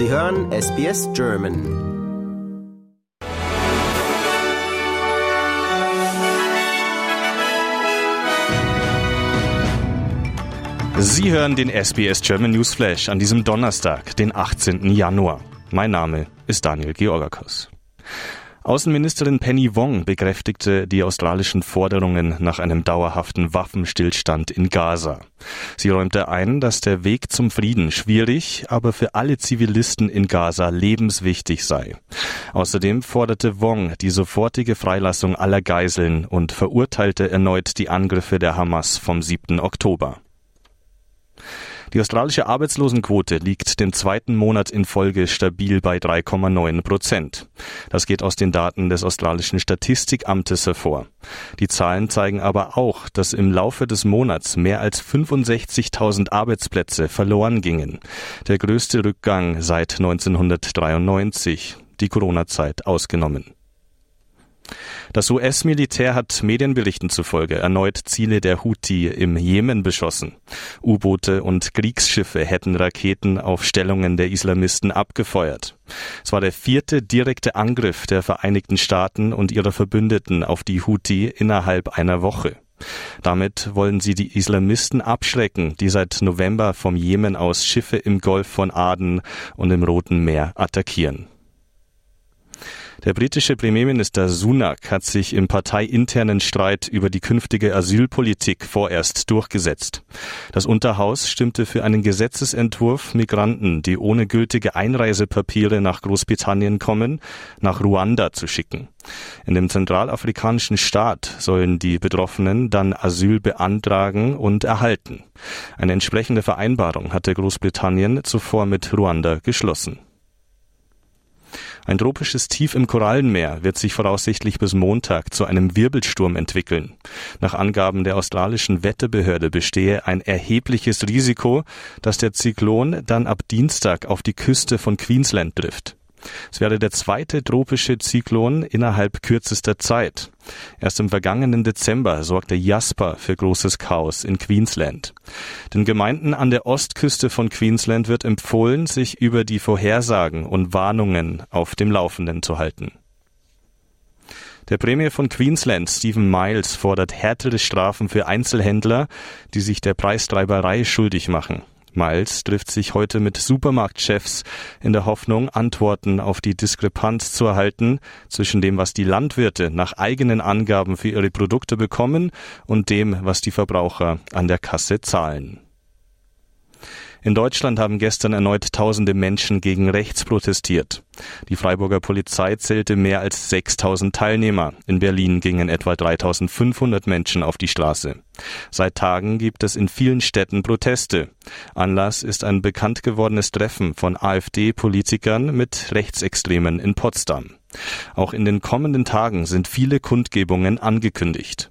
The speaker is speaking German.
Sie hören SBS German. Sie hören den SBS German News Flash an diesem Donnerstag, den 18. Januar. Mein Name ist Daniel Georgakos. Außenministerin Penny Wong bekräftigte die australischen Forderungen nach einem dauerhaften Waffenstillstand in Gaza. Sie räumte ein, dass der Weg zum Frieden schwierig, aber für alle Zivilisten in Gaza lebenswichtig sei. Außerdem forderte Wong die sofortige Freilassung aller Geiseln und verurteilte erneut die Angriffe der Hamas vom 7. Oktober. Die australische Arbeitslosenquote liegt den zweiten Monat in Folge stabil bei 3,9 Prozent. Das geht aus den Daten des australischen Statistikamtes hervor. Die Zahlen zeigen aber auch, dass im Laufe des Monats mehr als 65.000 Arbeitsplätze verloren gingen. Der größte Rückgang seit 1993, die Corona-Zeit ausgenommen. Das US-Militär hat Medienberichten zufolge erneut Ziele der Houthi im Jemen beschossen. U-Boote und Kriegsschiffe hätten Raketen auf Stellungen der Islamisten abgefeuert. Es war der vierte direkte Angriff der Vereinigten Staaten und ihrer Verbündeten auf die Houthi innerhalb einer Woche. Damit wollen sie die Islamisten abschrecken, die seit November vom Jemen aus Schiffe im Golf von Aden und im Roten Meer attackieren. Der britische Premierminister Sunak hat sich im parteiinternen Streit über die künftige Asylpolitik vorerst durchgesetzt. Das Unterhaus stimmte für einen Gesetzesentwurf, Migranten, die ohne gültige Einreisepapiere nach Großbritannien kommen, nach Ruanda zu schicken. In dem zentralafrikanischen Staat sollen die Betroffenen dann Asyl beantragen und erhalten. Eine entsprechende Vereinbarung hatte Großbritannien zuvor mit Ruanda geschlossen. Ein tropisches Tief im Korallenmeer wird sich voraussichtlich bis Montag zu einem Wirbelsturm entwickeln. Nach Angaben der australischen Wetterbehörde bestehe ein erhebliches Risiko, dass der Zyklon dann ab Dienstag auf die Küste von Queensland trifft. Es wäre der zweite tropische Zyklon innerhalb kürzester Zeit. Erst im vergangenen Dezember sorgte Jasper für großes Chaos in Queensland. Den Gemeinden an der Ostküste von Queensland wird empfohlen, sich über die Vorhersagen und Warnungen auf dem Laufenden zu halten. Der Premier von Queensland, Stephen Miles, fordert härtere Strafen für Einzelhändler, die sich der Preistreiberei schuldig machen. Miles trifft sich heute mit Supermarktchefs in der Hoffnung, Antworten auf die Diskrepanz zu erhalten zwischen dem, was die Landwirte nach eigenen Angaben für ihre Produkte bekommen und dem, was die Verbraucher an der Kasse zahlen. In Deutschland haben gestern erneut tausende Menschen gegen rechts protestiert. Die Freiburger Polizei zählte mehr als 6000 Teilnehmer. In Berlin gingen etwa 3500 Menschen auf die Straße. Seit Tagen gibt es in vielen Städten Proteste. Anlass ist ein bekannt gewordenes Treffen von AfD-Politikern mit Rechtsextremen in Potsdam. Auch in den kommenden Tagen sind viele Kundgebungen angekündigt.